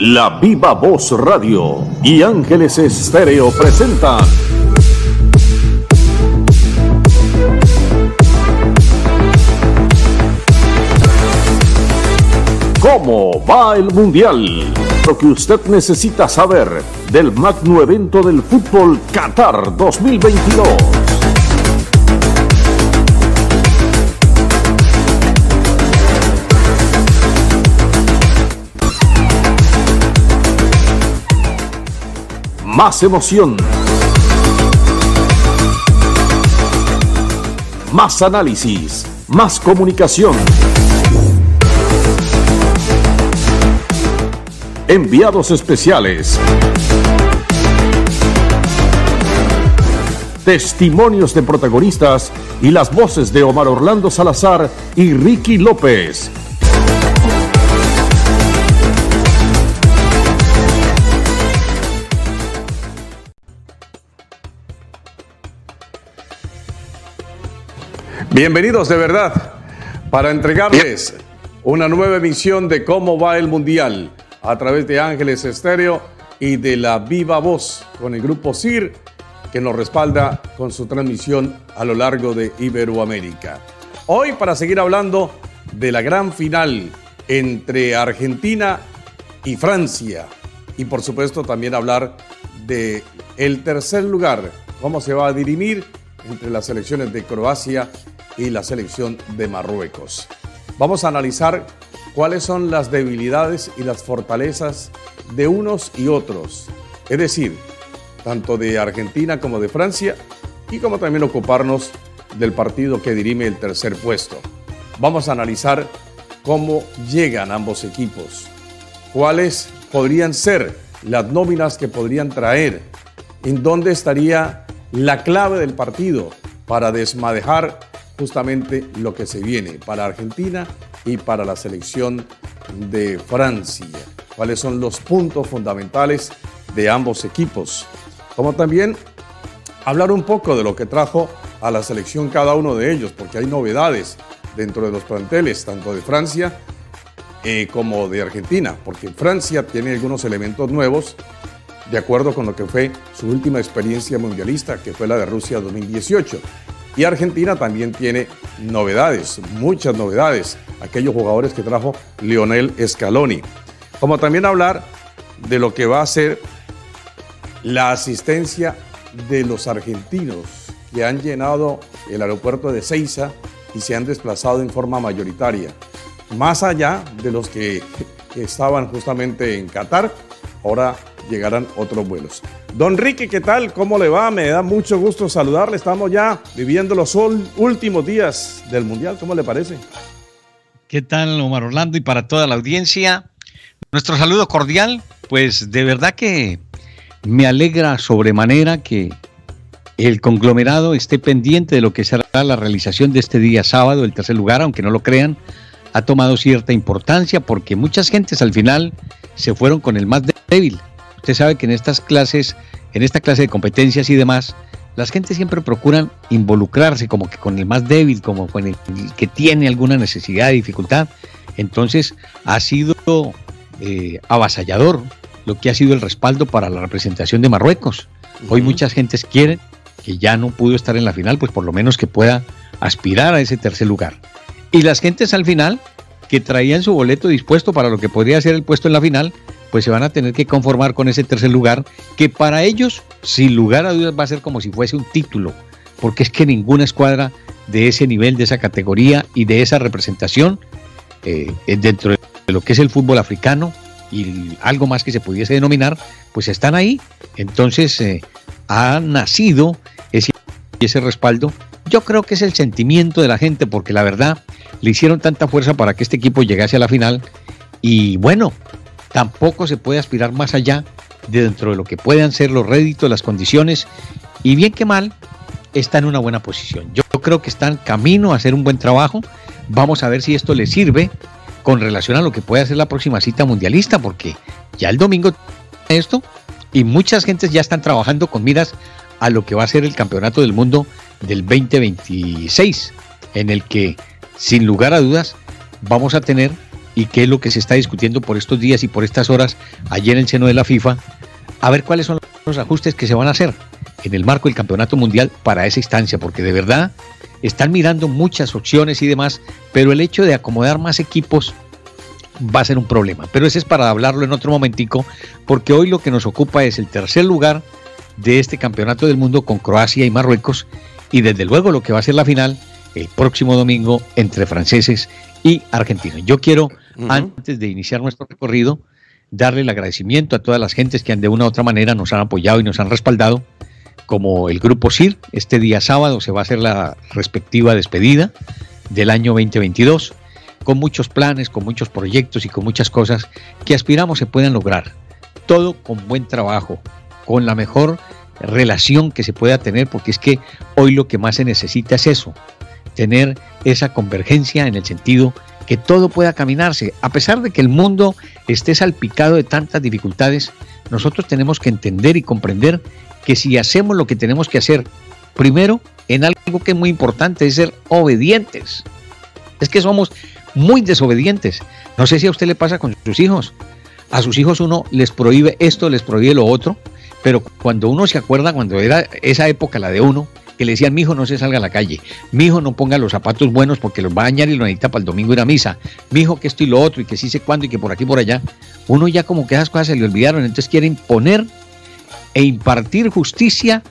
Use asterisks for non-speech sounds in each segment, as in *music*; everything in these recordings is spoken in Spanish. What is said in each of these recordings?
La Viva Voz Radio y Ángeles Estéreo presentan. ¿Cómo va el Mundial? Lo que usted necesita saber del magno evento del fútbol Qatar 2022. Más emoción. Más análisis, más comunicación. Enviados especiales. Testimonios de protagonistas y las voces de Omar Orlando Salazar y Ricky López Bienvenidos de verdad para entregarles una nueva emisión de Cómo va el Mundial a través de Ángeles Estéreo y de la Viva Voz con el grupo CIR que nos respalda con su transmisión a lo largo de Iberoamérica. Hoy para seguir hablando de la gran final entre Argentina y Francia y por supuesto también hablar de el tercer lugar, cómo se va a dirimir entre las selecciones de Croacia y la selección de Marruecos. Vamos a analizar cuáles son las debilidades y las fortalezas de unos y otros, es decir, tanto de Argentina como de Francia, y como también ocuparnos del partido que dirime el tercer puesto. Vamos a analizar cómo llegan ambos equipos, cuáles podrían ser las nóminas que podrían traer, en dónde estaría la clave del partido para desmadejar justamente lo que se viene para Argentina y para la selección de Francia. ¿Cuáles son los puntos fundamentales de ambos equipos? Como también hablar un poco de lo que trajo a la selección cada uno de ellos, porque hay novedades dentro de los planteles, tanto de Francia eh, como de Argentina, porque Francia tiene algunos elementos nuevos de acuerdo con lo que fue su última experiencia mundialista, que fue la de Rusia 2018. Y Argentina también tiene novedades, muchas novedades, aquellos jugadores que trajo Lionel Scaloni. Como también hablar de lo que va a ser la asistencia de los argentinos que han llenado el aeropuerto de Ceiza y se han desplazado en forma mayoritaria, más allá de los que, estaban justamente en Qatar, ahora llegarán otros vuelos. Don Ricky, ¿qué tal? ¿Cómo le va? Me da mucho gusto saludarle. Estamos ya viviendo los últimos días del Mundial. ¿Cómo le parece? ¿Qué tal, Omar Orlando? Y para toda la audiencia, nuestro saludo cordial. Pues de verdad que me alegra sobremanera que el conglomerado esté pendiente de lo que será la realización de este día sábado, el tercer lugar, aunque no lo crean, ha tomado cierta importancia porque muchas gentes al final se fueron con el más débil Usted sabe que en estas clases, en esta clase de competencias y demás, las gentes siempre procuran involucrarse como que con el más débil, como con el, que tiene alguna necesidad, dificultad. Entonces ha sido eh, avasallador lo que ha sido el respaldo para la representación de Marruecos. Hoy muchas gentes quieren que ya no pudo estar en la final, pues por lo menos que pueda aspirar a ese tercer lugar. Y las gentes al final, que traían su boleto dispuesto para lo que podría ser el puesto en la final, pues se van a tener que conformar con ese tercer lugar, que para ellos, sin lugar a dudas, va a ser como si fuese un título, porque es que ninguna escuadra de ese nivel, de esa categoría y de esa representación eh, dentro de lo que es el fútbol africano y algo más que se pudiese denominar, pues están ahí. Entonces eh, ha nacido ese, ese respaldo. Yo creo que es el sentimiento de la gente, porque la verdad le hicieron tanta fuerza para que este equipo llegase a la final. Y bueno, tampoco se puede aspirar más allá de dentro de lo que puedan ser los réditos, las condiciones, y bien que mal, está en una buena posición. Yo creo que está en camino a hacer un buen trabajo. Vamos a ver si esto le sirve con relación a lo que puede hacer la próxima cita mundialista, porque ya el domingo esto y muchas gentes ya están trabajando con miras a lo que va a ser el campeonato del mundo del 2026, en el que sin lugar a dudas vamos a tener y qué es lo que se está discutiendo por estos días y por estas horas allí en el seno de la FIFA, a ver cuáles son los ajustes que se van a hacer en el marco del Campeonato Mundial para esa instancia, porque de verdad están mirando muchas opciones y demás, pero el hecho de acomodar más equipos va a ser un problema. Pero ese es para hablarlo en otro momentico, porque hoy lo que nos ocupa es el tercer lugar de este Campeonato del Mundo con Croacia y Marruecos, y desde luego lo que va a ser la final el próximo domingo entre franceses y argentinos. Yo quiero, antes de iniciar nuestro recorrido, darle el agradecimiento a todas las gentes que de una u otra manera nos han apoyado y nos han respaldado, como el grupo CIR. Este día sábado se va a hacer la respectiva despedida del año 2022, con muchos planes, con muchos proyectos y con muchas cosas que aspiramos se puedan lograr. Todo con buen trabajo, con la mejor relación que se pueda tener, porque es que hoy lo que más se necesita es eso, tener esa convergencia en el sentido que todo pueda caminarse. A pesar de que el mundo esté salpicado de tantas dificultades, nosotros tenemos que entender y comprender que si hacemos lo que tenemos que hacer, primero, en algo que es muy importante, es ser obedientes. Es que somos muy desobedientes. No sé si a usted le pasa con sus hijos. A sus hijos uno les prohíbe esto, les prohíbe lo otro, pero cuando uno se acuerda, cuando era esa época, la de uno, que le decían, mi hijo no se salga a la calle, mi hijo no ponga los zapatos buenos porque los va a dañar y lo necesita para el domingo ir a misa, mi hijo que esto y lo otro y que sí sé cuándo y que por aquí y por allá, uno ya como que esas cosas se le olvidaron, entonces quiere imponer e impartir justicia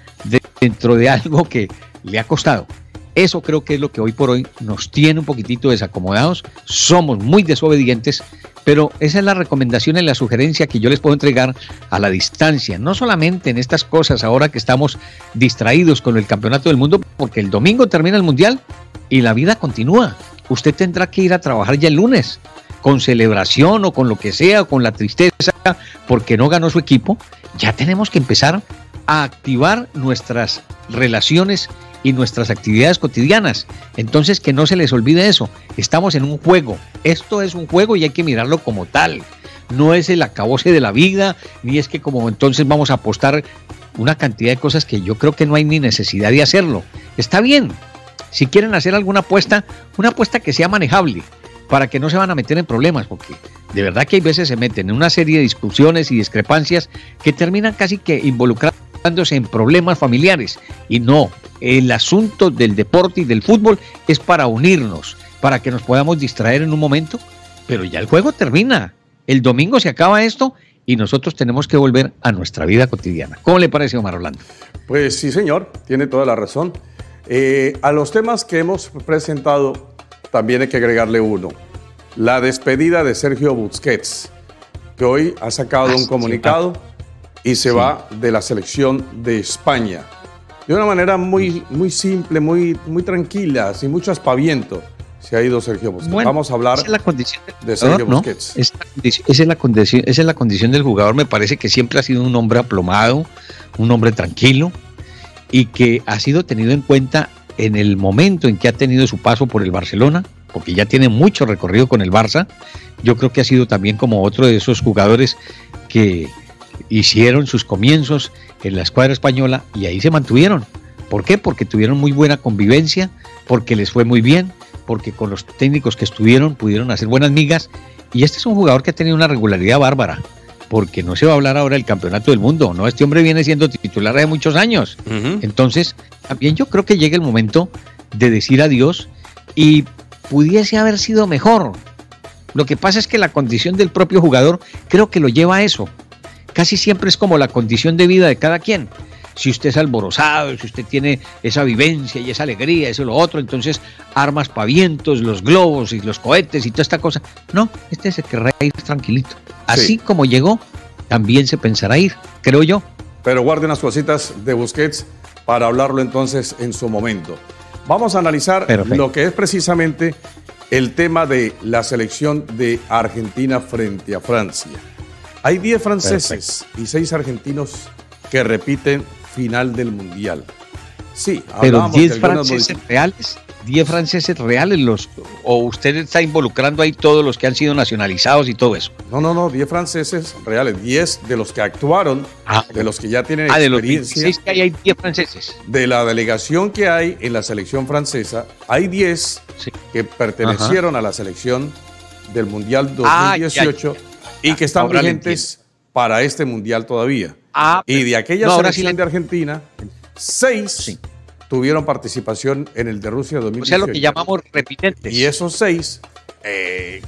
dentro de algo que le ha costado. Eso creo que es lo que hoy por hoy nos tiene un poquitito desacomodados, somos muy desobedientes, pero esa es la recomendación y la sugerencia que yo les puedo entregar a la distancia, no solamente en estas cosas ahora que estamos distraídos con el Campeonato del Mundo, porque el domingo termina el Mundial y la vida continúa. Usted tendrá que ir a trabajar ya el lunes, con celebración o con lo que sea, con la tristeza, porque no ganó su equipo, ya tenemos que empezar a activar nuestras relaciones y nuestras actividades cotidianas. Entonces, que no se les olvide eso. Estamos en un juego. Esto es un juego y hay que mirarlo como tal. No es el acabose de la vida, ni es que como entonces vamos a apostar una cantidad de cosas que yo creo que no hay ni necesidad de hacerlo. Está bien. Si quieren hacer alguna apuesta, una apuesta que sea manejable, para que no se van a meter en problemas, porque de verdad que hay veces se meten en una serie de discusiones y discrepancias que terminan casi que en problemas familiares. Y no, el asunto del deporte y del fútbol es para unirnos, para que nos podamos distraer en un momento, pero ya el juego termina. El domingo se acaba esto y nosotros tenemos que volver a nuestra vida cotidiana. ¿Cómo le parece, Omar Orlando? Pues sí, señor, tiene toda la razón. Eh, a los temas que hemos presentado, también hay que agregarle uno. La despedida de Sergio Busquets, que hoy ha sacado ah, un comunicado y se va de la selección de España de una manera muy, muy simple, muy, muy tranquila, sin mucho aspaviento. Se ha ido Sergio Busquets. Vamos a hablar la condición de Sergio Busquets. Esa, es la condición, esa es la condición del jugador. Me parece que siempre ha sido un hombre aplomado, un hombre tranquilo y que ha sido tenido en cuenta en el momento en que ha tenido su paso por el Barcelona, porque ya tiene mucho recorrido con el Barça. Yo creo que ha sido también como otro de esos jugadores que hicieron sus comienzos en la escuadra española y ahí se mantuvieron. ¿Por qué? Porque tuvieron muy buena convivencia, porque les fue muy bien, porque con los técnicos que estuvieron pudieron hacer buenas migas. Y este es un jugador que ha tenido una regularidad bárbara, porque no se va a hablar ahora del campeonato del mundo, ¿no? Este hombre viene siendo titular de muchos años. Entonces, también yo creo que llega el momento de decir adiós y pudiese haber sido mejor. Lo que pasa es que la condición del propio jugador creo que lo lleva a eso casi siempre es como la condición de vida de cada quien. Si usted es alborozado, si usted tiene esa vivencia y esa alegría, eso y lo otro, entonces armas pavientos, los globos y los cohetes y toda esta cosa. No, este se querrá ir tranquilito. Así como llegó, también se pensará ir, creo yo. Pero guarden las cositas de Busquets para hablarlo entonces en su momento. Vamos a analizar lo que es precisamente el tema de la selección de Argentina frente a Francia. Hay 10 franceses y 6 argentinos que repiten final del Mundial. Sí, pero 10 franceses reales, 10 franceses reales los o usted está involucrando ahí todos los que han sido nacionalizados y todo eso. No, no, no, 10 franceses reales, 10 de los que actuaron, ah, de los que ya tienen ah, experiencia. De los que hay, hay 10 franceses. De la delegación que hay en la selección francesa, hay 10 que pertenecieron a la selección del Mundial 2018 ah, y que están vigentes para este Mundial todavía. Ah, y de aquella selección de Argentina, seis tuvieron participación en el de Rusia 2018. O sea, lo que llamamos repitentes. Y esos seis, eh,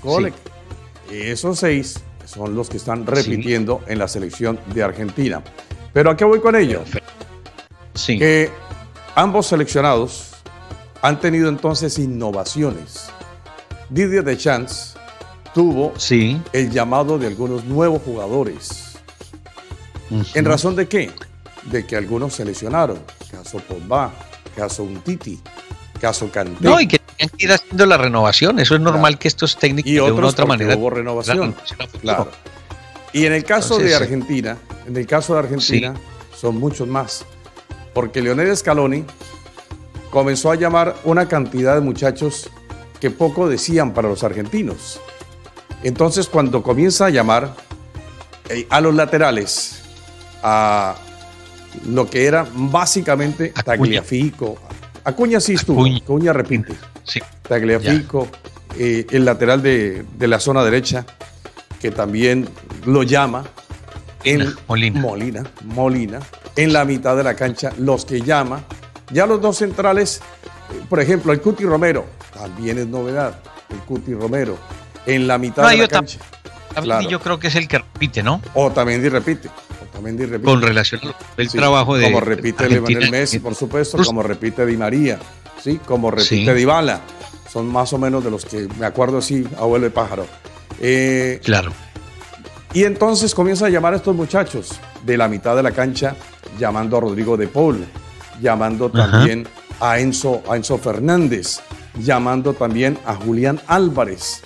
esos seis son los que están repitiendo en la selección de Argentina. Pero ¿a qué voy con ello? Sí. Que ambos seleccionados han tenido entonces innovaciones. Didier Deschamps tuvo sí. el llamado de algunos nuevos jugadores. ¿En razón de qué? De que algunos se lesionaron. Caso Pogba, caso Untiti, caso Kanté. No, y que tenían que ir haciendo la renovación. Eso es normal que estos técnicos y de una otra manera. Hubo renovación. Claro. Y en el caso de Argentina, en el caso de Argentina, son muchos más. Porque Leonel Scaloni comenzó a llamar una cantidad de muchachos que poco decían para los argentinos. Entonces, cuando comienza a llamar eh, a los laterales, a lo que era básicamente Tagliafico, Acuña sí estuvo, Acuña, repite, Tagliafico, eh, el lateral de, la zona derecha, que también lo llama, en Molina. Molina, Molina, en la mitad de la cancha, los que llama. Ya los dos centrales, por ejemplo, el Cuti Romero, también es novedad, el Cuti Romero, en la mitad de la cancha. Yo creo que es el que repite, ¿no? O también repite. también repite. Con relación al trabajo de. Como repite Lionel Messi, por supuesto, como repite Di María, ¿sí? Como repite Di Dybala. Son más o menos de los que me acuerdo así, abuelo de pájaro. Eh, claro. Y entonces comienza a llamar a estos muchachos de la mitad de la cancha, llamando a Rodrigo de Paul, llamando también a Enzo, a Enzo Fernández, llamando también a Julián Álvarez.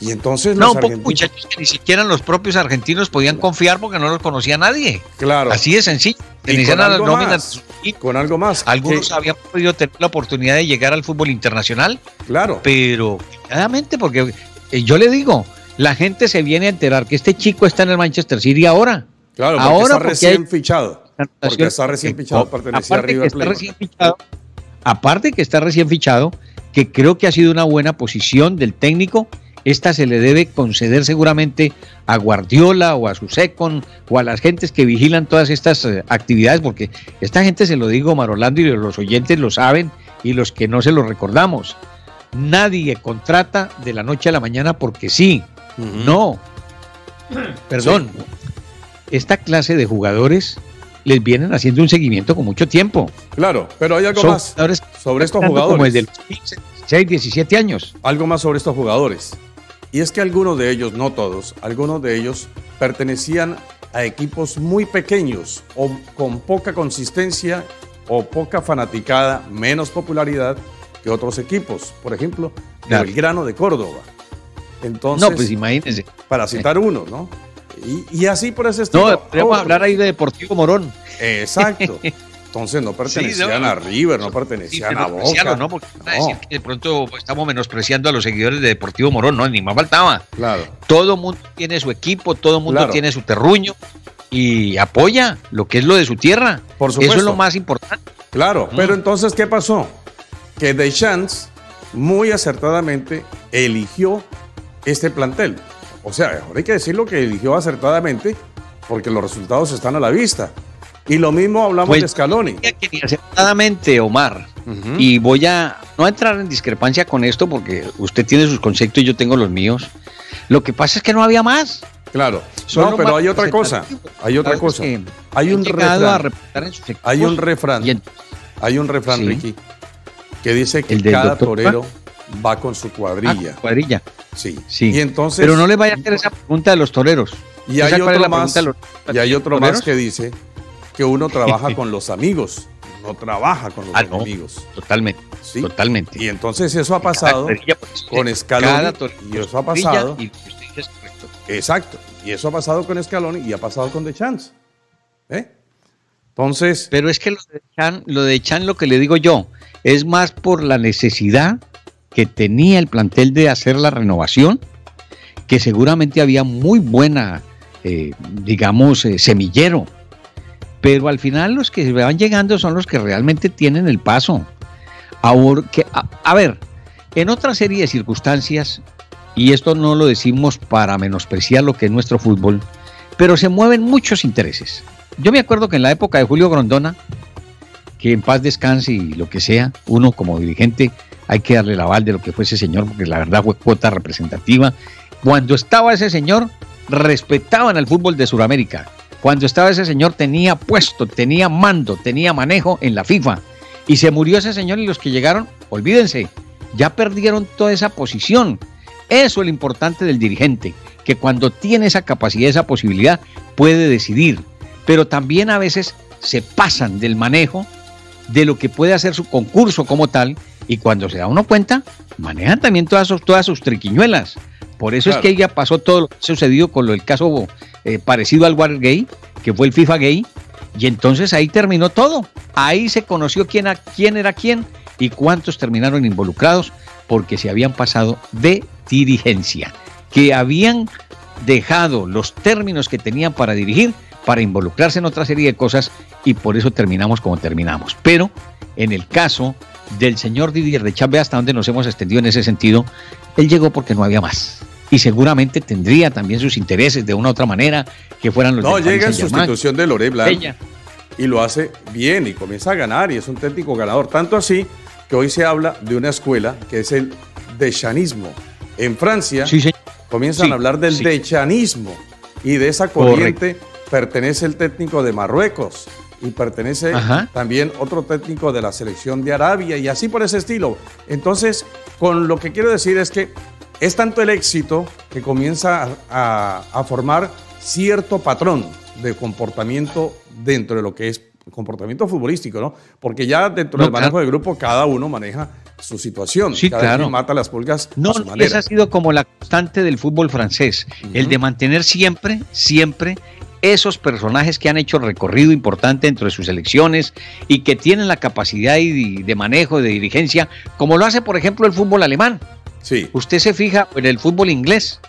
Y entonces los no, muchachos que ni siquiera los propios argentinos podían confiar porque no los conocía nadie. Claro. Así de sencillo. Y con, algo más, con algo más. Algunos habían podido tener la oportunidad de llegar al fútbol internacional. Claro. Pero, claramente, porque eh, yo le digo, la gente se viene a enterar que este chico está en el Manchester City ahora. Claro, porque ahora está recién fichado. Porque está recién fichado, pertenecía a River Plate. aparte que está recién fichado, que creo que ha sido una buena posición del técnico, esta se le debe conceder seguramente a Guardiola o a su second o a las gentes que vigilan todas estas eh, actividades, porque esta gente se lo digo, Marolando, y los oyentes lo saben y los que no se lo recordamos. Nadie contrata de la noche a la mañana porque sí. No. *clears throat* Perdón. Esta clase de jugadores les vienen haciendo un seguimiento con mucho tiempo. Claro, pero hay algo más sobre estos jugadores. Como desde los 15, 16, 17 años. Algo más sobre estos jugadores. Y es que algunos de ellos, no todos, algunos de ellos pertenecían a equipos muy pequeños o con poca consistencia o poca fanaticada, menos popularidad que otros equipos. Por ejemplo, el Grano de Córdoba. Entonces, no, pues imagínense. Para citar uno, ¿no? Y, así por ese estilo. No, podríamos hablar ahí de Deportivo Morón. Exacto. *laughs* Entonces no pertenecían a River, no pertenecían a Boca. ¿no? Porque decir que de pronto estamos menospreciando a los seguidores de Deportivo Morón, no, ni más faltaba. Claro. Todo mundo tiene su equipo, todo mundo tiene su terruño y apoya lo que es lo de su tierra. Por supuesto. Eso es lo más importante. Claro, pero entonces, ¿qué pasó? Que Deschamps muy acertadamente eligió este plantel. O sea, ahora hay que decirlo que eligió acertadamente porque los resultados están a la vista. Y lo mismo hablamos pues, de Scaloni. acertadamente, Omar, y voy a no entrar en discrepancia con esto porque usted tiene sus conceptos y yo tengo los míos. Lo que pasa es que no había más. Claro. no, pero hay otra cosa. Hay otra cosa. Hay un refrán. hay un refrán. hay un refrán, Ricky, que dice que cada torero va con su cuadrilla. Ah, cuadrilla. Sí. sí. Y entonces, Pero no le vaya a hacer esa pregunta de los toreros. Y hay otro, más, y hay otro más que dice que uno trabaja *laughs* con los amigos, no trabaja con los ah, amigos. Totalmente. ¿Sí? Totalmente. Y entonces eso ha pasado con Scaloni y eso ha pasado. Exacto. Y eso ha pasado con Scaloni y ha pasado con De Chance. ¿Eh? Entonces. Pero es que lo de, Chan, lo de Chan, lo que le digo yo, es más por la necesidad que tenía el plantel de hacer la renovación, que seguramente había muy buena, eh, digamos, eh, semillero. Pero al final los que van llegando son los que realmente tienen el paso. A, ver, en otra serie de circunstancias, y esto no lo decimos para menospreciar lo que es nuestro fútbol, pero se mueven muchos intereses. Yo me acuerdo que en la época de Julio Grondona, que en paz descanse y lo que sea, uno como dirigente hay que darle la aval de lo que fue ese señor, porque la verdad fue cuota representativa. Cuando estaba ese señor, respetaban al fútbol de Sudamérica. Cuando estaba ese señor tenía puesto, tenía mando, tenía manejo en la FIFA. Y se murió ese señor y los que llegaron, olvídense, ya perdieron toda esa posición. Eso es lo importante del dirigente, que cuando tiene esa capacidad, esa posibilidad, puede decidir. Pero también a veces se pasan del manejo de lo que puede hacer su concurso como tal y cuando se da uno cuenta, manejan también todas sus, todas sus triquiñuelas. Por eso es que ya pasó todo lo que sucedido con lo del caso eh, parecido al Watergate, que fue el FIFA Gay, y entonces ahí terminó todo. Ahí se conoció quién, a, quién era quién y cuántos terminaron involucrados porque se habían pasado de dirigencia, que habían dejado los términos que tenían para dirigir para involucrarse en otra serie de cosas y por eso terminamos como terminamos. Pero en el caso del señor Didier de Chávez, hasta donde nos hemos extendido en ese sentido, él llegó porque no había más. Y seguramente tendría también sus intereses de una u otra manera que fueran los No, llega en sustitución de Lore Blanc y lo hace bien y comienza a ganar y es un técnico ganador. Tanto así que hoy se habla de una escuela que es el dechanismo. En Francia comienzan a hablar del dechanismo y de esa corriente pertenece el técnico de Marruecos y pertenece también otro técnico de la selección de Arabia y así por ese estilo. Entonces, con lo que quiero decir es que es tanto el éxito que comienza a, formar cierto patrón de comportamiento dentro de lo que es comportamiento futbolístico, ¿no? Porque ya dentro del manejo de grupo cada uno maneja su situación. Sí, cada Uno mata las pulgas no, a su manera. Esa ha sido como la constante del fútbol francés, el de mantener siempre, siempre esos personajes que han hecho recorrido importante dentro de sus elecciones y que tienen la capacidad de manejo, de dirigencia, como lo hace, por ejemplo, el fútbol alemán. Sí. Usted se fija en el fútbol inglés.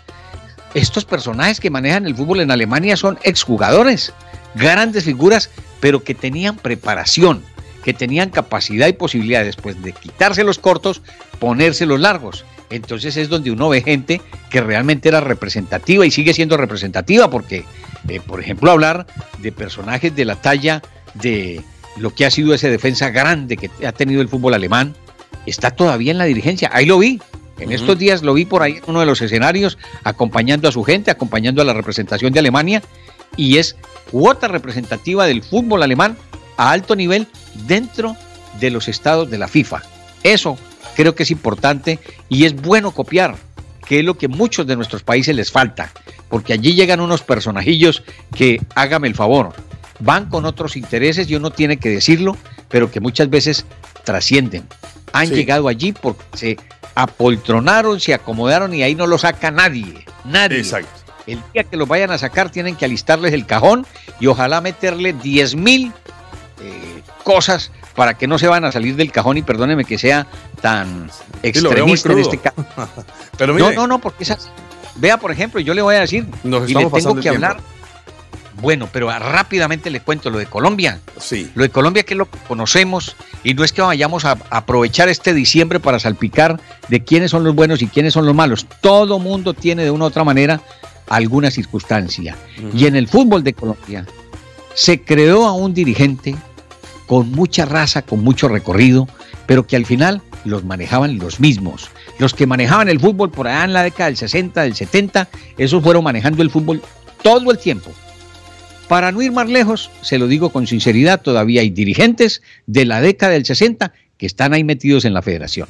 Estos personajes que manejan el fútbol en Alemania son exjugadores, grandes figuras, pero que tenían preparación, que tenían capacidad y posibilidad después de quitarse los cortos, ponerse los largos. Entonces es donde uno ve gente que realmente era representativa y sigue siendo representativa porque eh, por ejemplo, hablar de personajes de la talla de lo que ha sido ese defensa grande que ha tenido el fútbol alemán, está todavía en la dirigencia. Ahí lo vi. En estos días lo vi por ahí en uno de los escenarios, acompañando a su gente, acompañando a la representación de Alemania, y es cuota representativa del fútbol alemán a alto nivel dentro de los estados de la FIFA. Eso creo que es importante y es bueno copiar que es lo que muchos de nuestros países les falta, porque allí llegan unos personajillos que, hágame el favor, van con otros intereses y uno tiene que decirlo, pero que muchas veces trascienden. Han llegado allí porque se apoltronaron, se acomodaron y ahí no lo saca nadie, nadie. Exacto. El día que los vayan a sacar tienen que alistarles el cajón y ojalá meterle 10 mil eh, cosas para que no se van a salir del cajón y perdóneme que sea tan extremista en este caso. *laughs* Pero no, no, no, porque esas. Vea, por ejemplo, yo le voy a decir y le tengo que hablar. Bueno, pero rápidamente le cuento lo de Colombia. Sí. Lo de Colombia que lo conocemos y no es que vayamos a aprovechar este diciembre para salpicar de quiénes son los buenos y quiénes son los malos. Todo mundo tiene de una u otra manera alguna circunstancia. Y en el fútbol de Colombia se creó a un dirigente con mucha raza, con mucho recorrido, pero que al final los manejaban los mismos. Los que manejaban el fútbol por allá en la década del 60, del 70, esos fueron manejando el fútbol todo el tiempo. Para no ir más lejos, se lo digo con sinceridad, todavía hay dirigentes de la década del 60 que están ahí metidos en la federación.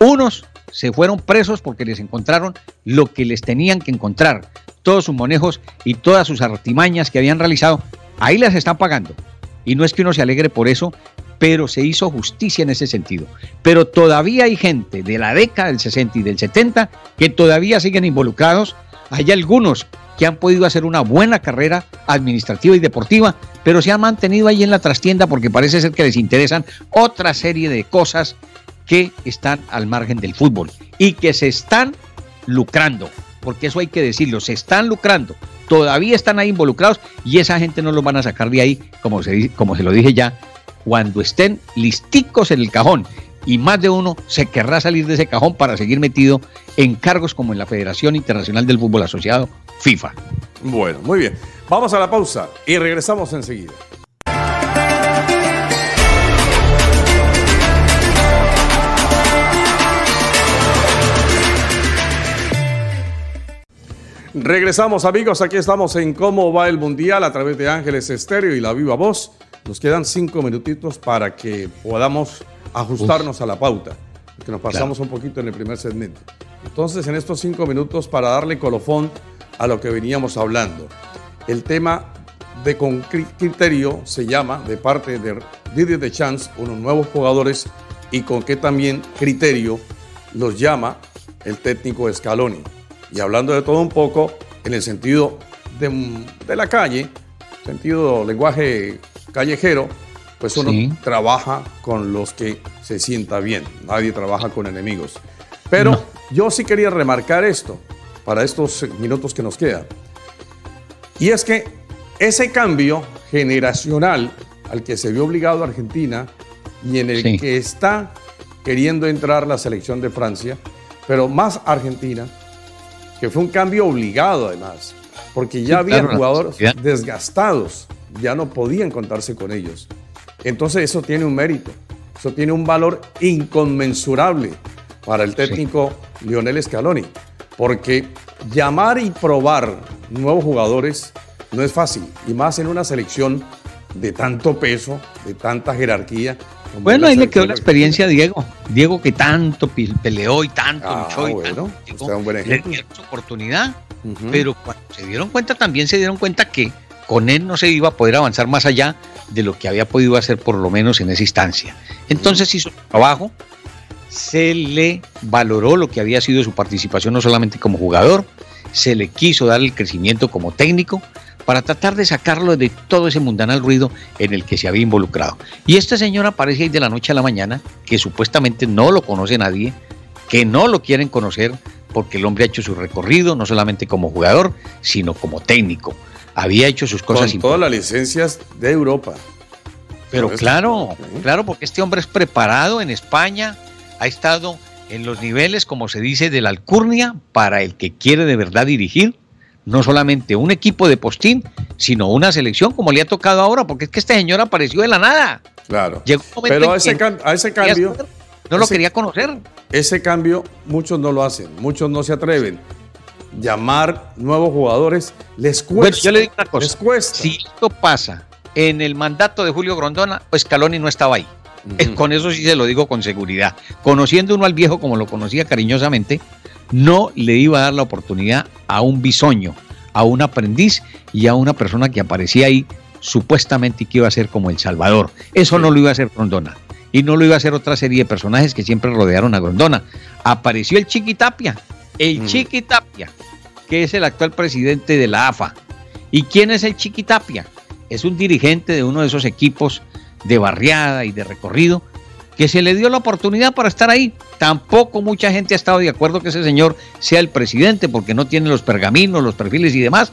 Unos se fueron presos porque les encontraron lo que les tenían que encontrar, todos sus manejos y todas sus artimañas que habían realizado, ahí las están pagando. Y no es que uno se alegre por eso, pero se hizo justicia en ese sentido. Pero todavía hay gente de la década del 60 y del 70 que todavía siguen involucrados. Hay algunos que han podido hacer una buena carrera administrativa y deportiva, pero se han mantenido ahí en la trastienda porque parece ser que les interesan otra serie de cosas que están al margen del fútbol y que se están lucrando, porque eso hay que decirlo, se están lucrando todavía están ahí involucrados y esa gente no los van a sacar de ahí, como se, como se lo dije ya, cuando estén listicos en el cajón. y más de uno se querrá salir de ese cajón para seguir metido en cargos como en la Federación Internacional del Fútbol Asociado, FIFA. Bueno, muy bien. Vamos a la pausa y regresamos enseguida. Regresamos amigos, aquí estamos en cómo va el Mundial a través de Ángeles Estéreo y la Viva Voz. Nos quedan cinco minutitos para que podamos ajustarnos a la pauta, que nos pasamos un poquito en el primer segmento. Entonces, en estos cinco minutos, para darle colofón a lo que veníamos hablando, el tema de con criterio se llama de parte de Didier de Chance, unos nuevos jugadores, y con qué también criterio los llama el técnico Scaloni y hablando de todo un poco en el sentido de, la calle, sentido lenguaje callejero, pues uno trabaja con los que se sienta bien, nadie trabaja con enemigos. Pero yo sí quería remarcar esto para estos minutos que nos quedan. Y es que ese cambio generacional al que se vio obligado Argentina y en el que está queriendo entrar la selección de Francia, pero más Argentina, que fue un cambio obligado además, porque ya había jugadores desgastados, ya no podían contarse con ellos. Entonces eso tiene un mérito, eso tiene un valor inconmensurable para el técnico Lionel Scaloni, porque llamar y probar nuevos jugadores no es fácil, y más en una selección de tanto peso, de tanta jerarquía, bueno, ahí le quedó la experiencia a Diego. Diego que tanto peleó y tanto ah, luchó y bueno, tanto, le dieron su oportunidad. Pero cuando se dieron cuenta, también se dieron cuenta que con él no se iba a poder avanzar más allá de lo que había podido hacer por lo menos en esa instancia. Entonces hizo su trabajo, se le valoró lo que había sido su participación no solamente como jugador, se le quiso dar el crecimiento como técnico, para tratar de sacarlo de todo ese mundanal ruido en el que se había involucrado. Y este señor aparece ahí de la noche a la mañana, que supuestamente no lo conoce nadie, que no lo quieren conocer, porque el hombre ha hecho su recorrido, no solamente como jugador, sino como técnico. Había hecho sus cosas. Con todas las licencias de Europa. Pero claro, claro, porque este hombre es preparado en España, ha estado en los niveles, como se dice, de la alcurnia para el que quiere de verdad dirigir no solamente un equipo de postín, sino una selección como le ha tocado ahora, porque es que este señor apareció de la nada. Claro. Pero a ese, a ese cambio... No lo quería conocer. Ese cambio muchos no lo hacen, muchos no se atreven. Llamar nuevos jugadores les cuesta. Bueno, yo le digo una cosa. Si esto pasa en el mandato de Julio Grondona, pues Scaloni no estaba ahí. Con eso sí se lo digo con seguridad. Conociendo uno al viejo como lo conocía cariñosamente, no le iba a dar la oportunidad a un bisoño, a un aprendiz y a una persona que aparecía ahí supuestamente que iba a ser como El Salvador. Eso no lo iba a hacer Grondona. Y no lo iba a hacer otra serie de personajes que siempre rodearon a Grondona. Apareció el Chiquitapia, el Chiquitapia, que es el actual presidente de la AFA. ¿Y quién es el Chiquitapia? Es un dirigente de uno de esos equipos de barriada y de recorrido que se le dio la oportunidad para estar ahí. Tampoco mucha gente ha estado de acuerdo que ese señor sea el presidente porque no tiene los pergaminos, los perfiles y demás,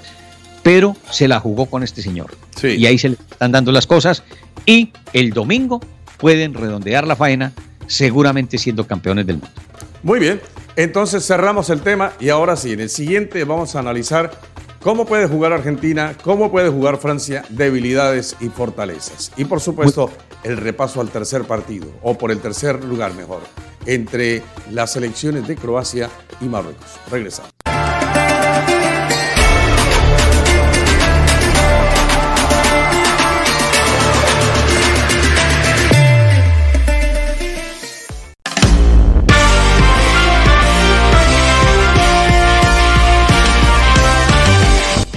pero se la jugó con este señor. Y ahí se le están dando las cosas y el domingo pueden redondear la faena, seguramente siendo campeones del mundo. Muy bien, entonces cerramos el tema y ahora sí, en el siguiente vamos a analizar cómo puede jugar Argentina, cómo puede jugar Francia, debilidades y fortalezas. Y por supuesto, el repaso al tercer partido, o por el tercer lugar mejor, entre las selecciones de Croacia y Marruecos. Regresamos.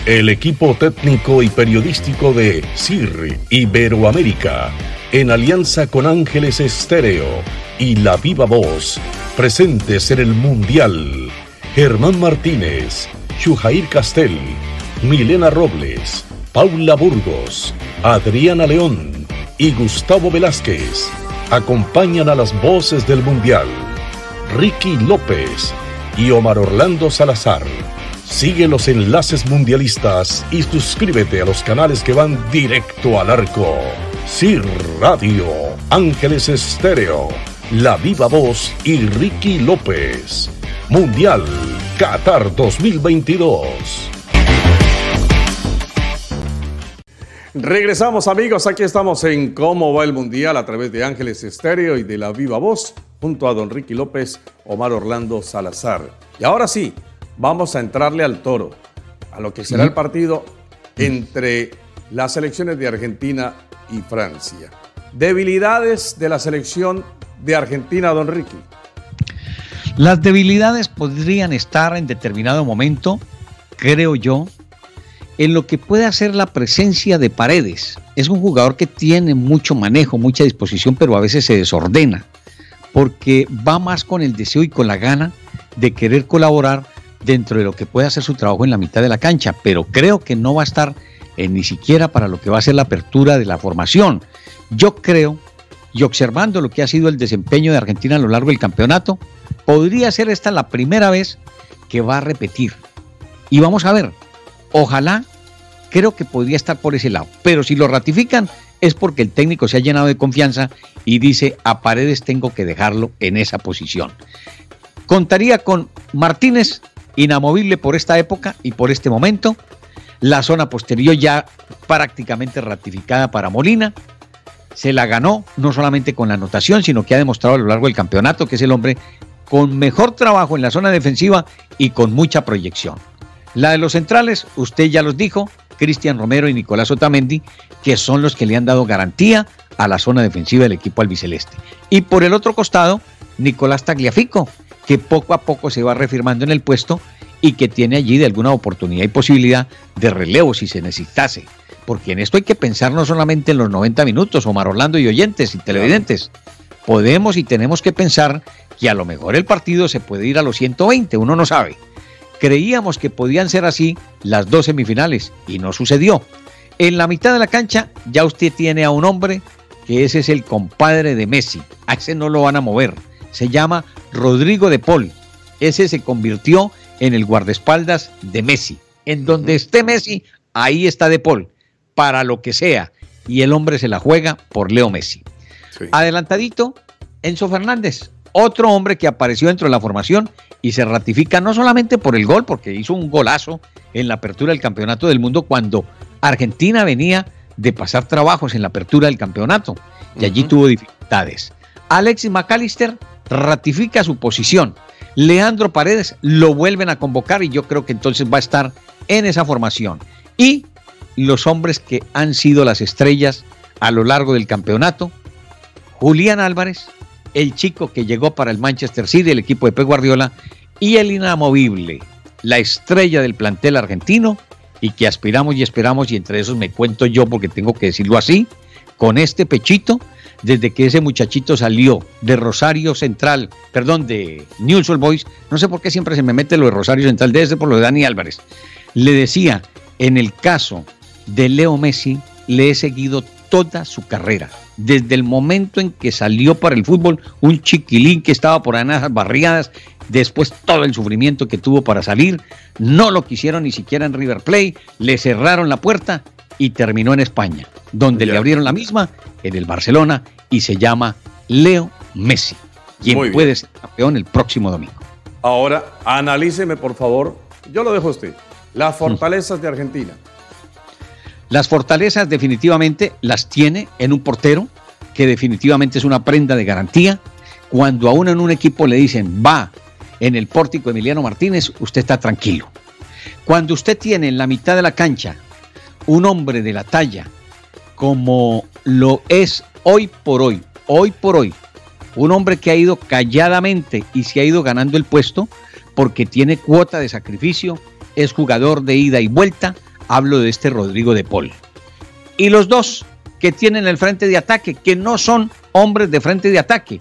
El equipo técnico y periodístico de CIR Iberoamérica en alianza con Ángeles Estéreo y La Viva Voz, presentes en el Mundial. Germán Martínez, Chujair Castel, Milena Robles, Paula Burgos, Adriana León y Gustavo Velázquez acompañan a las voces del Mundial. Ricky López y Omar Orlando Salazar. Sigue los enlaces mundialistas y suscríbete a los canales que van directo al arco. CIR Radio, Ángeles Estéreo, La Viva Voz y Ricky López. Mundial Qatar 2022. Regresamos amigos, aquí estamos en Cómo va el Mundial a través de Ángeles Estéreo y de La Viva Voz junto a don Ricky López, Omar Orlando Salazar. Y ahora sí, vamos a entrarle al toro, a lo que será el partido entre las selecciones de Argentina y Francia. Debilidades de la selección de Argentina, don Ricky. Las debilidades podrían estar en determinado momento, creo yo, en lo que puede hacer la presencia de Paredes. Es un jugador que tiene mucho manejo, mucha disposición, pero a veces se desordena, porque va más con el deseo y con la gana de querer colaborar dentro de lo que puede hacer su trabajo en la mitad de la cancha, pero creo que no va a estar ni siquiera para lo que va a ser la apertura de la formación. Yo creo, y observando lo que ha sido el desempeño de Argentina a lo largo del campeonato, podría ser esta la primera vez que va a repetir. Y vamos a ver, ojalá, creo que podría estar por ese lado. Pero si lo ratifican es porque el técnico se ha llenado de confianza y dice, a Paredes tengo que dejarlo en esa posición. Contaría con Martínez, inamovible por esta época y por este momento, la zona posterior ya prácticamente ratificada para Molina. Se la ganó no solamente con la anotación, sino que ha demostrado a lo largo del campeonato que es el hombre con mejor trabajo en la zona defensiva y con mucha proyección. La de los centrales, usted ya los dijo, Cristian Romero y Nicolás Otamendi, que son los que le han dado garantía a la zona defensiva del equipo albiceleste. Y por el otro costado, Nicolás Tagliafico, que poco a poco se va refirmando en el puesto y que tiene allí de alguna oportunidad y posibilidad de relevo si se necesitase. Porque en esto hay que pensar no solamente en los 90 minutos, Omar Orlando y oyentes y televidentes. Podemos y tenemos que pensar que a lo mejor el partido se puede ir a los 120, uno no sabe. Creíamos que podían ser así las dos semifinales y no sucedió. En la mitad de la cancha ya usted tiene a un hombre que ese es el compadre de Messi. A ese no lo van a mover. Se llama Rodrigo de Paul. Ese se convirtió en el guardaespaldas de Messi. En donde esté Messi, ahí está De Paul, para lo que sea. Y el hombre se la juega por Leo Messi. Adelantadito, Enzo Fernández, otro hombre que apareció dentro de la formación y se ratifica no solamente por el gol, porque hizo un golazo en la apertura del campeonato del mundo cuando Argentina venía de pasar trabajos en la apertura del campeonato y allí tuvo dificultades. Alexis McAllister ratifica su posición Leandro Paredes lo vuelven a convocar y yo creo que entonces va a estar en esa formación. Y los hombres que han sido las estrellas a lo largo del campeonato, Julián Álvarez, el chico que llegó para el Manchester City, el equipo de Pep Guardiola, y el inamovible, la estrella del plantel argentino, y que aspiramos y esperamos, y entre esos me cuento yo porque tengo que decirlo así, con este pechito desde que ese muchachito salió de Rosario Central, perdón, de News Boys, no sé por qué siempre se me mete lo de Rosario Central, desde por lo de Dani Álvarez. Le decía, en el caso de Leo Messi, le he seguido toda su carrera. Desde el momento en que salió para el fútbol, un chiquilín que estaba por esas barriadas, después todo el sufrimiento que tuvo para salir, no lo quisieron ni siquiera en River Plate, le cerraron la puerta y terminó en España, donde le abrieron la misma en el Barcelona y se llama Leo Messi, quien puede ser campeón el próximo domingo. Ahora, analíceme por favor, yo lo dejo a usted, las mm. fortalezas de Argentina. Las fortalezas definitivamente las tiene en un portero, que definitivamente es una prenda de garantía. Cuando a uno en un equipo le dicen va en el pórtico Emiliano Martínez, usted está tranquilo. Cuando usted tiene en la mitad de la cancha un hombre de la talla como lo es hoy por hoy, hoy por hoy, un hombre que ha ido calladamente y se ha ido ganando el puesto porque tiene cuota de sacrificio, es jugador de ida y vuelta, hablo de este Rodrigo de Paul. Y los dos que tienen el frente de ataque, que no son hombres de frente de ataque,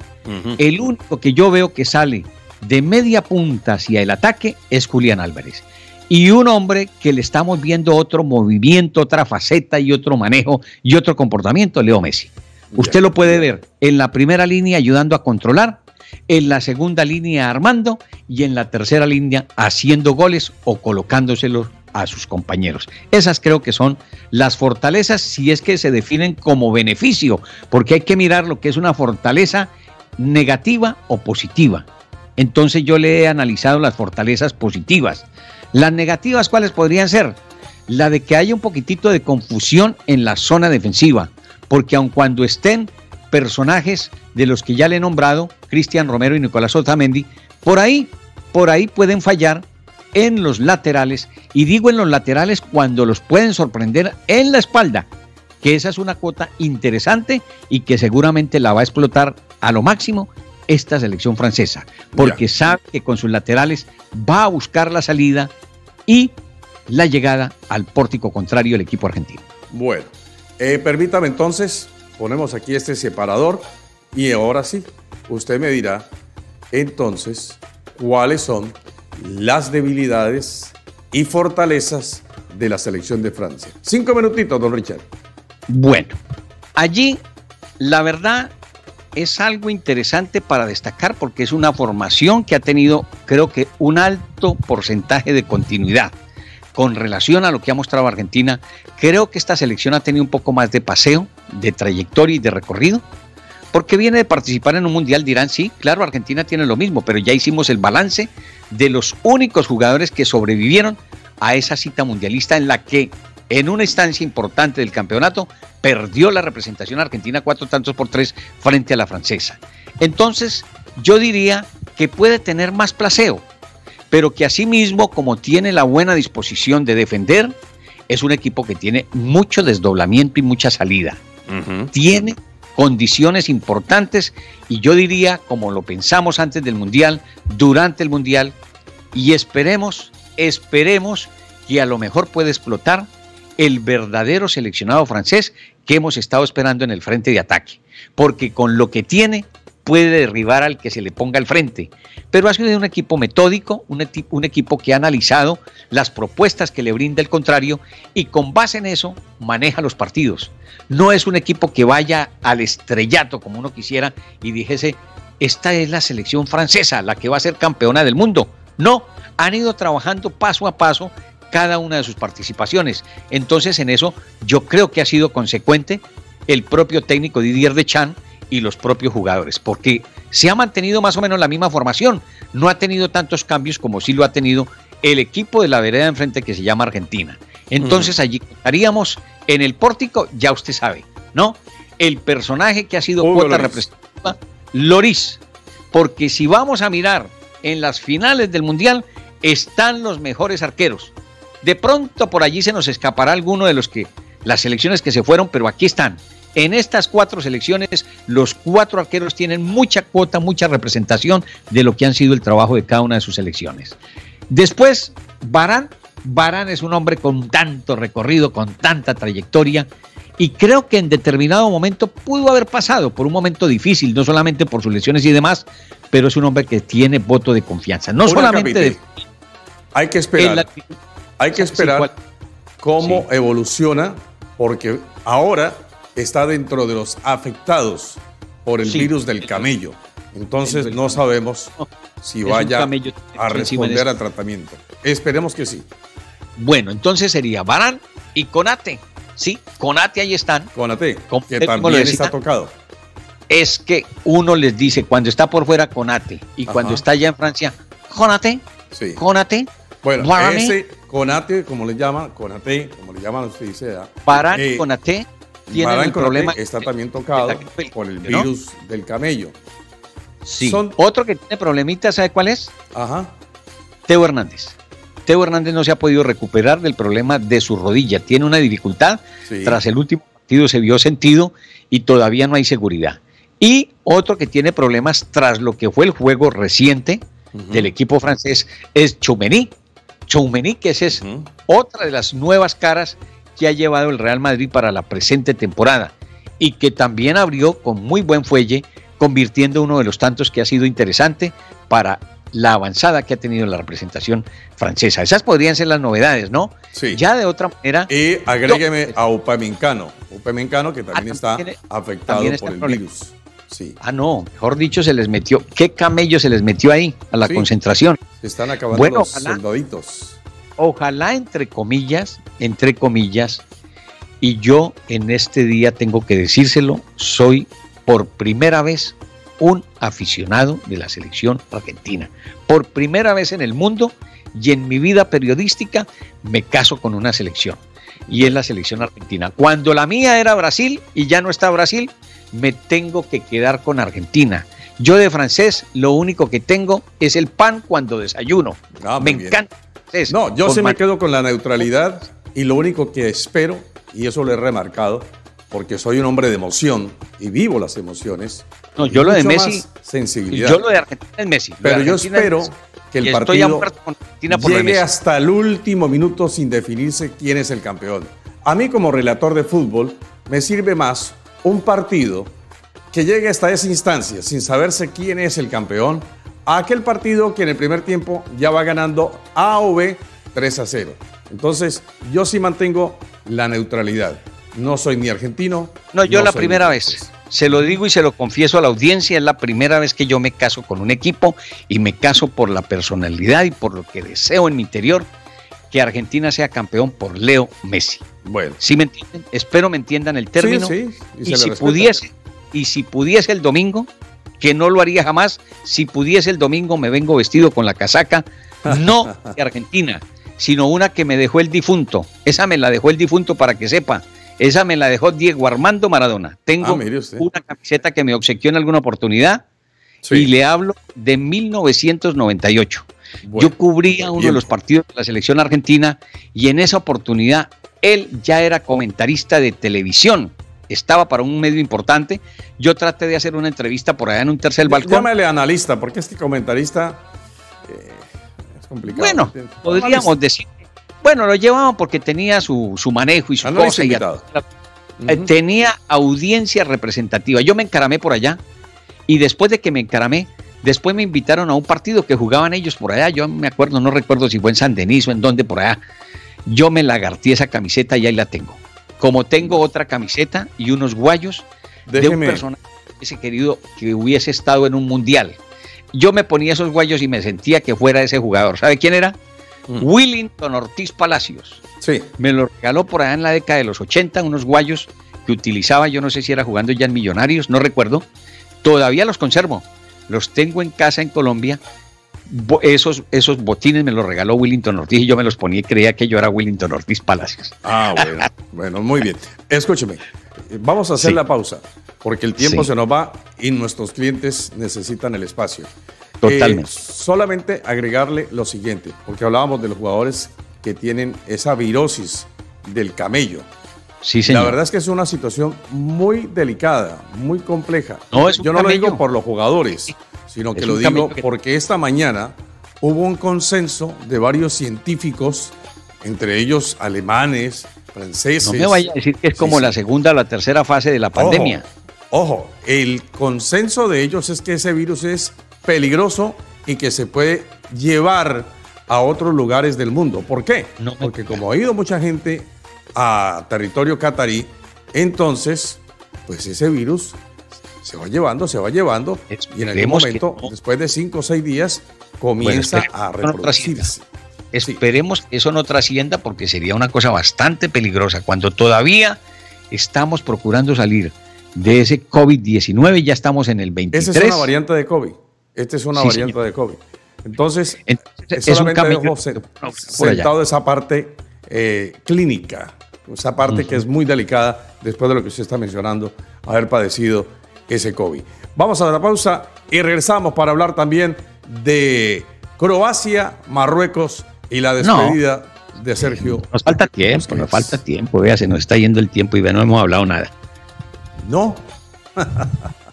el único que yo veo que sale de media punta hacia el ataque es Julián Álvarez y un hombre que le estamos viendo otro movimiento, otra faceta y otro manejo y otro comportamiento, Leo Messi. Usted lo puede ver en la primera línea ayudando a controlar, en la segunda línea armando y en la tercera línea haciendo goles o colocándoselos a sus compañeros. Esas creo que son las fortalezas si es que se definen como beneficio, porque hay que mirar lo que es una fortaleza negativa o positiva. Entonces yo le he analizado las fortalezas positivas. Las negativas, ¿cuáles podrían ser? La de que haya un poquitito de confusión en la zona defensiva, porque aun cuando estén personajes de los que ya le he nombrado, Cristian Romero y Nicolás Otamendi, por ahí, por ahí pueden fallar en los laterales, y digo en los laterales cuando los pueden sorprender en la espalda, que esa es una cuota interesante y que seguramente la va a explotar a lo máximo esta selección francesa, porque sabe que con sus laterales va a buscar la salida y la llegada al pórtico contrario del equipo argentino. Bueno, eh, permítame entonces, ponemos aquí este separador y ahora sí, usted me dirá entonces cuáles son las debilidades y fortalezas de la selección de Francia. Cinco minutitos, don Richard. Bueno, allí la verdad es algo interesante para destacar porque es una formación que ha tenido, creo que, un alto porcentaje de continuidad. Con relación a lo que ha mostrado Argentina, creo que esta selección ha tenido un poco más de paseo, de trayectoria y de recorrido, porque viene de participar en un mundial, dirán, sí, claro, Argentina tiene lo mismo, pero ya hicimos el balance de los únicos jugadores que sobrevivieron a esa cita mundialista en la que en una instancia importante del campeonato perdió la representación argentina cuatro tantos por tres frente a la francesa. Entonces, yo diría que puede tener más placeo, pero que asimismo, como tiene la buena disposición de defender, es un equipo que tiene mucho desdoblamiento y mucha salida. Tiene condiciones importantes y yo diría, como lo pensamos antes del Mundial, durante el Mundial, y esperemos, esperemos que a lo mejor puede explotar el verdadero seleccionado francés que hemos estado esperando en el frente de ataque, porque con lo que tiene puede derribar al que se le ponga al frente. Pero ha sido un equipo metódico, un, un, equipo que ha analizado las propuestas que le brinda el contrario y con base en eso maneja los partidos. No es un equipo que vaya al estrellato como uno quisiera y dijese, esta es la selección francesa, la que va a ser campeona del mundo. No, han ido trabajando paso a paso cada una de sus participaciones. Entonces en eso yo creo que ha sido consecuente el propio técnico Didier Chan y los propios jugadores, porque se ha mantenido más o menos la misma formación, no ha tenido tantos cambios como sí lo ha tenido el equipo de la vereda de enfrente que se llama Argentina. Entonces allí estaríamos en el pórtico, ya usted sabe, ¿no? El personaje que ha sido cuota representativa, Loris, porque si vamos a mirar en las finales del Mundial, están los mejores arqueros. De pronto por allí se nos escapará alguno de los que las selecciones que se fueron, pero aquí están. En estas cuatro selecciones, los cuatro arqueros tienen mucha cuota, mucha representación de lo que han sido el trabajo de cada una de sus selecciones. Después, Barán. Barán es un hombre con tanto recorrido, con tanta trayectoria, y creo que en determinado momento pudo haber pasado por un momento difícil, no solamente por sus lesiones y demás, pero es un hombre que tiene voto de confianza. No solamente de, Hay que esperar. Hay que esperar cómo evoluciona, porque ahora está dentro de los afectados por el virus del camello. Entonces no sabemos si vaya a responder al tratamiento. Esperemos que sí. Bueno, entonces sería Barán y Conate. Sí, Conate ahí están. Conate, que también está tocado. Es que uno les dice cuando está por fuera Conate y cuando está allá en Francia, Conate, sí. Conate. Bueno, ese Conate, como le llaman, Conate, como le llaman ustedes, Barán eh, Conate tiene el problema. Está también tocado por el virus del camello. Sí. Otro que tiene problemitas, ¿sabe cuál es? Ajá. Teo Hernández. Teo Hernández no se ha podido recuperar del problema de su rodilla. Tiene una dificultad. Tras el último partido se vio sentido y todavía no hay seguridad. Y otro que tiene problemas tras lo que fue el juego reciente del equipo francés es Choumeny. Choumeny, que esa es otra de las nuevas caras que ha llevado el Real Madrid para la presente temporada y que también abrió con muy buen fuelle, convirtiendo uno de los tantos que ha sido interesante para la avanzada que ha tenido la representación francesa. Esas podrían ser las novedades, ¿no? Sí. Ya de otra manera. Y agrégueme a Upamencano, Upamencano que también ah, está afectado por el virus. Sí. Ah, no, mejor dicho, se les metió. ¿Qué camello se les metió ahí a la concentración? Se están acabando los soldaditos ojalá entre comillas, entre comillas, y yo en este día tengo que decírselo, soy por primera vez un aficionado de la selección argentina. Por primera vez en el mundo y en mi vida periodística me caso con una selección y es la selección argentina. Cuando la mía era Brasil y ya no está Brasil, me tengo que quedar con Argentina. Yo de francés lo único que tengo es el pan cuando desayuno. Ah, me encanta. no, yo sí me quedo con la neutralidad y lo único que espero, y eso lo he remarcado, porque soy un hombre de emoción y vivo las emociones. No, yo lo de Messi. Sensibilidad. Yo lo de Argentina es Messi. Pero yo espero que el partido llegue hasta el último minuto sin definirse quién es el campeón. A mí como relator de fútbol me sirve más un partido que llegue hasta esa instancia sin saberse quién es el campeón a aquel partido que en el primer tiempo ya va ganando A o B 3 a 0. Entonces yo sí mantengo la neutralidad. No soy ni argentino. No, yo la primera vez. Se lo digo y se lo confieso a la audiencia, es la primera vez que yo me caso con un equipo y me caso por la personalidad y por lo que deseo en mi interior que Argentina sea campeón por Leo Messi. Bueno. ¿Sí me entienden? Espero me entiendan el término. Sí, sí. Y, si pudiese, y si pudiese el domingo, que no lo haría jamás, si pudiese el domingo me vengo vestido con la casaca, no de Argentina, sino una que me dejó el difunto. Esa me la dejó el difunto para que sepa. Esa me la dejó Diego Armando Maradona. Tengo ah, una camiseta que me obsequió en alguna oportunidad y le hablo de 1998. Yo cubría uno de los partidos de la selección argentina y en esa oportunidad él ya era comentarista de televisión. Estaba para un medio importante. Yo traté de hacer una entrevista por allá en un tercer balcón. Llámale analista, porque es que comentarista eh, es complicado. Bueno, podríamos decir bueno, lo llevaban porque tenía su, manejo y su cosa. Y eh, Tenía audiencia representativa. Yo me encaramé por allá y después de que me encaramé, después me invitaron a un partido que jugaban ellos por allá. Yo me acuerdo, no recuerdo si fue en San Denis o en dónde por allá. Yo me lagartí esa camiseta y ahí la tengo. Como tengo otra camiseta y unos guayos de un personaje ese querido que hubiese estado en un mundial. Yo me ponía esos guayos y me sentía que fuera ese jugador. ¿Sabe quién era? Mm. Willington Ortiz Palacios. Sí. Me lo regaló por allá en la década de los 80, unos guayos que utilizaba, yo no sé si era jugando ya en Millonarios, no recuerdo. Todavía los conservo. Los tengo en casa en Colombia. Esos, esos botines me los regaló Willington Ortiz y yo me los ponía y creía que yo era Willington Ortiz Palacios. Ah, bueno, *laughs* bueno, muy bien. Escúcheme, vamos a hacer la pausa porque el tiempo se nos va y nuestros clientes necesitan el espacio. Totalmente. Eh, solamente agregarle lo siguiente, porque hablábamos de los jugadores que tienen esa virosis del camello. Sí, señor. La verdad es que es una situación muy delicada, muy compleja. Yo no lo digo por los jugadores, sino que lo digo porque esta mañana hubo un consenso de varios científicos, entre ellos alemanes, franceses. No me vaya a decir que es como la segunda o la tercera fase de la pandemia. ojo, el consenso de ellos es que ese virus es peligroso y que se puede llevar a otros lugares del mundo. ¿Por qué? Porque como ha ido mucha gente a territorio catarí, entonces, pues ese virus se va llevando, se va llevando, y en algún momento, después de cinco o seis días, comienza a reproducirse. esperemos que eso no trascienda porque sería una cosa bastante peligrosa. Cuando todavía estamos procurando salir de ese COVID-19, ya estamos en el 23. Esa es una variante de COVID. Esta es una variante de COVID. Entonces, es solamente dejo sentado esa parte eh, clínica, esa parte que es muy delicada después de lo que usted está mencionando, haber padecido ese COVID. Vamos a la pausa y regresamos para hablar también de Croacia, Marruecos y la despedida de Sergio. Nos falta tiempo, nos falta tiempo, vea, se nos está yendo el tiempo y no hemos hablado nada. No. *laughs*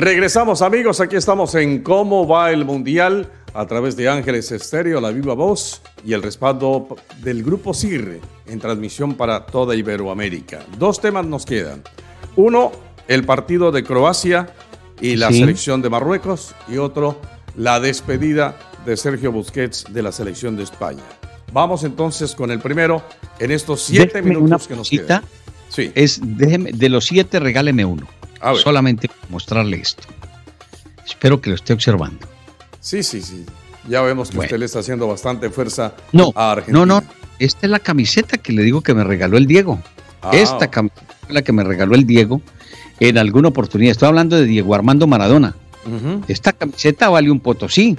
Regresamos amigos, aquí estamos en cómo va el Mundial a través de Ángeles Estéreo, la viva voz y el respaldo del grupo CIRRE en transmisión para toda Iberoamérica. Dos temas nos quedan. Uno, el partido de Croacia y la selección de Marruecos y otro, la despedida de Sergio Busquets de la selección de España. Vamos entonces con el primero en estos siete minutos que nos quedan. Sí. Es, de los siete, regáleme uno. Solamente mostrarle esto. Espero que lo esté observando. Sí, sí, sí. Ya vemos que usted le está haciendo bastante fuerza no, a Argentina. No, no, esta es la camiseta que le digo que me regaló el Diego. Ah, esta camiseta es la que me regaló el Diego en alguna oportunidad. Estoy hablando de Diego Armando Maradona. Esta camiseta vale un potosí.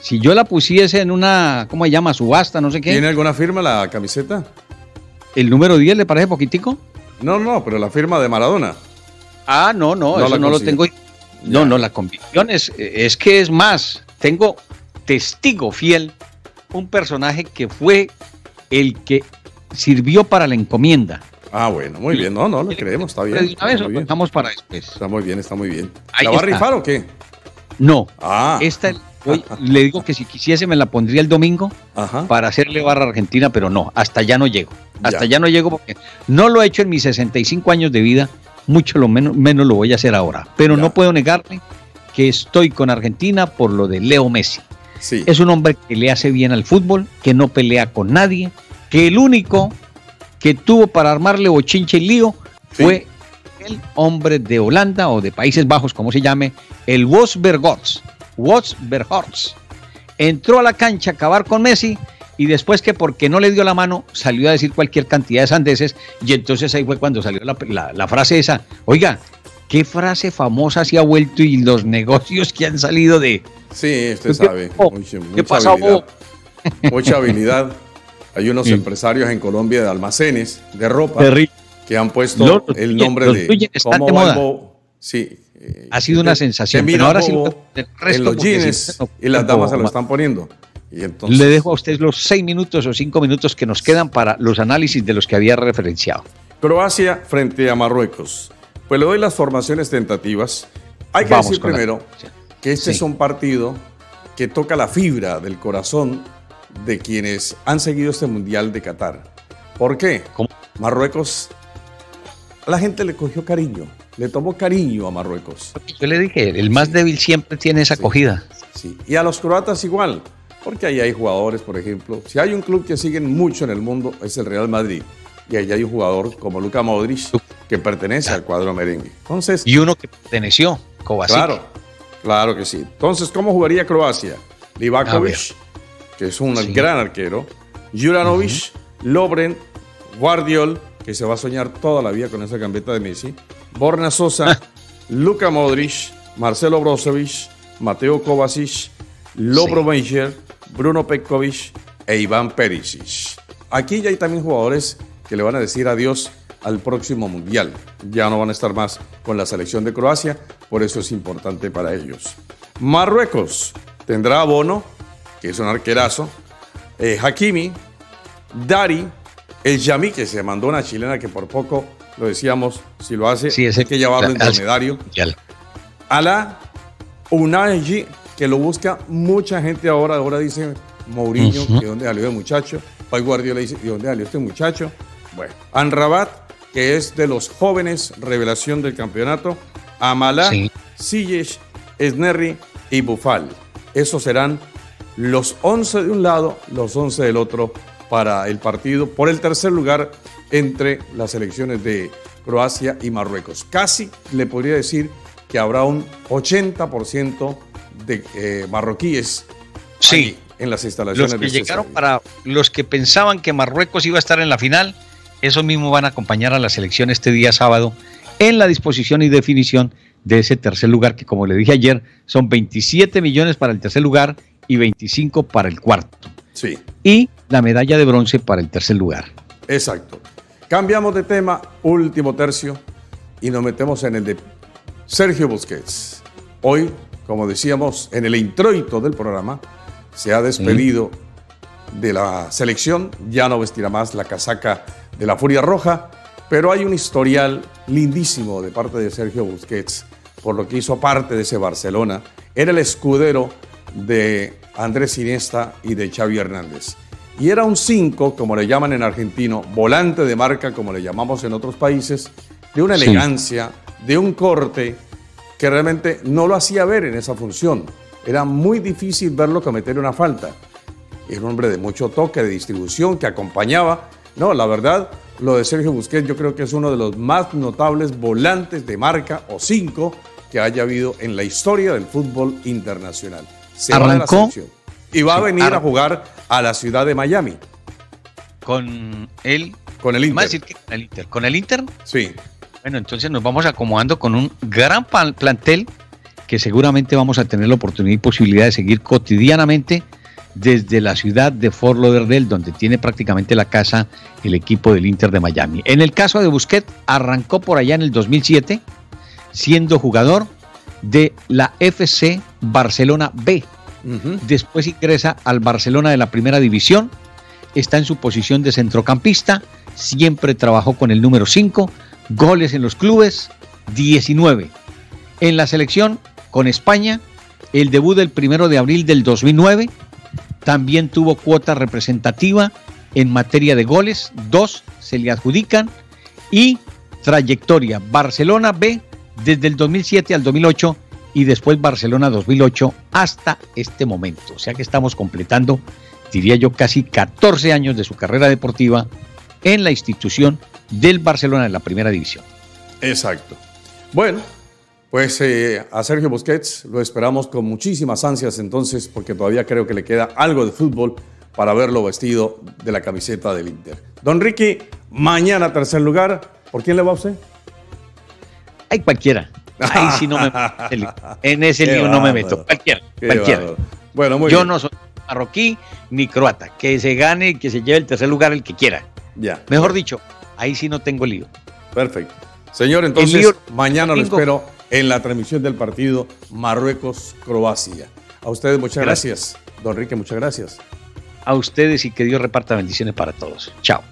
Si yo la pusiese en una, ¿cómo se llama? Subasta, no sé qué. ¿Tiene alguna firma la camiseta? ¿El número 10 le parece poquitico? No, no, pero la firma de Maradona. Ah, no, no, No eso no lo tengo. No, Ya. no, la convicción es, es que es más. Tengo testigo fiel, un personaje que fue el que sirvió para la encomienda. Ah, bueno, muy bien. No, no, lo creemos, está bien. Una vez dejamos para después. Está muy bien, está muy bien. Ahí ¿La va a rifar o qué? No, Ah, esta hoy le digo que si quisiese me la pondría el domingo ajá. para hacerle barra a Argentina, pero no, hasta allá no llego. Hasta Ya. allá no llego porque no lo he hecho en mis 65 años de vida, mucho lo menos, menos lo voy a hacer ahora. Pero Ya. no puedo negarle que estoy con Argentina por lo de Leo Messi. Sí. Es un hombre que le hace bien al fútbol, que no pelea con nadie, que el único que tuvo para armarle bochinche y lío Sí. fue el hombre de Holanda o de Países Bajos, como se llame, el. Wolfsbergots. Entró a la cancha a acabar con Messi y después que porque no le dio la mano salió a decir cualquier cantidad de sandeces y entonces ahí fue cuando salió la, la- la frase esa. Oiga, ¿qué frase famosa se ha vuelto y los negocios que han salido de... Sí, usted ¿Qué sabe. Mucha, ¿Qué pasó, habilidad. *laughs* Mucha habilidad. Hay unos Sí. empresarios en Colombia de almacenes de ropa Terrible. que han puesto Los- el nombre los de cómo de moda. Sí. eh, Ha sido una sensación, pero ahora sí el resto en los jeans si no, y las damas se lo están poniendo. Y entonces, Le dejo a usted los seis minutos o cinco minutos que nos quedan para los análisis de los que había referenciado. Croacia frente a Marruecos. Pues le doy las formaciones tentativas. Hay que Vamos decir la- primero que este Sí. es un partido que toca la fibra del corazón de quienes han seguido este Mundial de Qatar. ¿Por qué? ¿Cómo? Marruecos, la gente le cogió cariño, le tomó cariño a Marruecos. Yo le dije, el más débil siempre tiene esa Sí. acogida. Sí. Y a los croatas igual, porque ahí hay jugadores, por ejemplo. Si hay un club que siguen mucho en el mundo, es el Real Madrid. Y ahí hay un jugador como Luka Modric que pertenece al cuadro merengue. Entonces, Y uno que perteneció, Kovacic. claro, claro que sí. Entonces, ¿cómo jugaría Croacia? Livakovic, que es un Sí. gran arquero. Juranovic, Lobren, Guardiol, que se va a soñar toda la vida con esa gambeta de Messi. Borna Sosa, *laughs* Luka Modric, Marcelo Brozovic, Mateo Kovacic, Lobro Meijer, Bruno Petkovic e Iván Perisic. Aquí ya hay también jugadores que le van a decir adiós al próximo Mundial. Ya no van a estar más con la selección de Croacia, por eso es importante para ellos. Marruecos tendrá a Bono, que es un arquerazo, eh, Hakimi, Dari, el Yami, que se mandó una chilena que por poco lo decíamos, si lo hace, Sí, ese- hay que llevarlo en. Ya. Ala Unai, que lo busca mucha gente ahora. Ahora dice Mourinho, Ujú. ¿de dónde salió el muchacho? Hoy Guardiola dice, ¿de dónde salió este muchacho? Bueno, Anrabat, que es de los jóvenes revelación del campeonato. Amala, Sí. Ziyech, Esnerri y Bufal. Esos serán los 11 de un lado, los 11 del otro para el partido por el tercer lugar entre las selecciones de Croacia y Marruecos. Casi le podría decir que habrá un 80% de eh, marroquíes Sí. en las instalaciones Los de que este llegaron para los que pensaban que Marruecos iba a estar en la final, esos mismos van a acompañar a la selección este día sábado en la disposición y definición de ese tercer lugar, que como le dije ayer, son 27 millones para el tercer lugar y 25 para el cuarto. Sí, Y la medalla de bronce para el tercer lugar. exacto. Cambiamos de tema, último tercio, y nos metemos en el de Sergio Busquets. Hoy, como decíamos en el introito del programa, se ha despedido de la selección, ya no vestirá más la casaca de la Furia Roja, pero hay un historial lindísimo de parte de Sergio Busquets por lo que hizo parte de ese Barcelona. Era el escudero de Andrés Iniesta y de Xavi Hernández. Y era un 5, como le llaman en argentino, volante de marca, como le llamamos en otros países, de una Sí. elegancia, de un corte que realmente no lo hacía ver en esa función. Era muy difícil verlo cometer una falta. Era un hombre de mucho toque, de distribución, que acompañaba. No, la verdad, lo de Sergio Busquets yo creo que es uno de los más notables volantes de marca o cinco que haya habido en la historia del fútbol internacional. Se Arrancó. y va a venir a jugar a la ciudad de Miami. Con el. Con el Inter. Decir con el Inter. ¿Con el Inter? Sí. Bueno, entonces nos vamos acomodando con un gran plantel que seguramente vamos a tener la oportunidad y posibilidad de seguir cotidianamente desde la ciudad de Fort Lauderdale, donde tiene prácticamente la casa el equipo del Inter de Miami. En el caso de Busquets, arrancó por allá en el 2007, siendo jugador de la FC Barcelona B. Después ingresa al Barcelona de la primera división, está en su posición de centrocampista, siempre trabajó con el número 5, goles en los clubes, 19. En la selección con España, el debut del primero de abril del 2009, también tuvo cuota representativa en materia de goles, dos se le adjudican, y trayectoria Barcelona B desde el 2007 al 2008 y después Barcelona 2008 hasta este momento. O sea que estamos completando, diría yo, casi 14 años de su carrera deportiva en la institución del Barcelona en la primera división. Exacto. Bueno, pues eh, a Sergio Busquets lo esperamos con muchísimas ansias entonces, porque todavía creo que le queda algo de fútbol para verlo vestido de la camiseta del Inter. Don Ricky, mañana tercer lugar, ¿por quién le va a usted? Hay cualquiera. Ahí sí no me En ese lío no me meto. Cualquiera. cualquiera. Bueno, muy Yo no soy marroquí ni croata. Que se gane, que se lleve el tercer lugar el que quiera. Ya. Mejor dicho, ahí sí no tengo lío. Perfecto. Señor, entonces mañana lo espero en la transmisión del partido Marruecos-Croacia. A ustedes muchas gracias. gracias. Don Enrique, muchas gracias. A ustedes y que Dios reparta bendiciones para todos. Chao.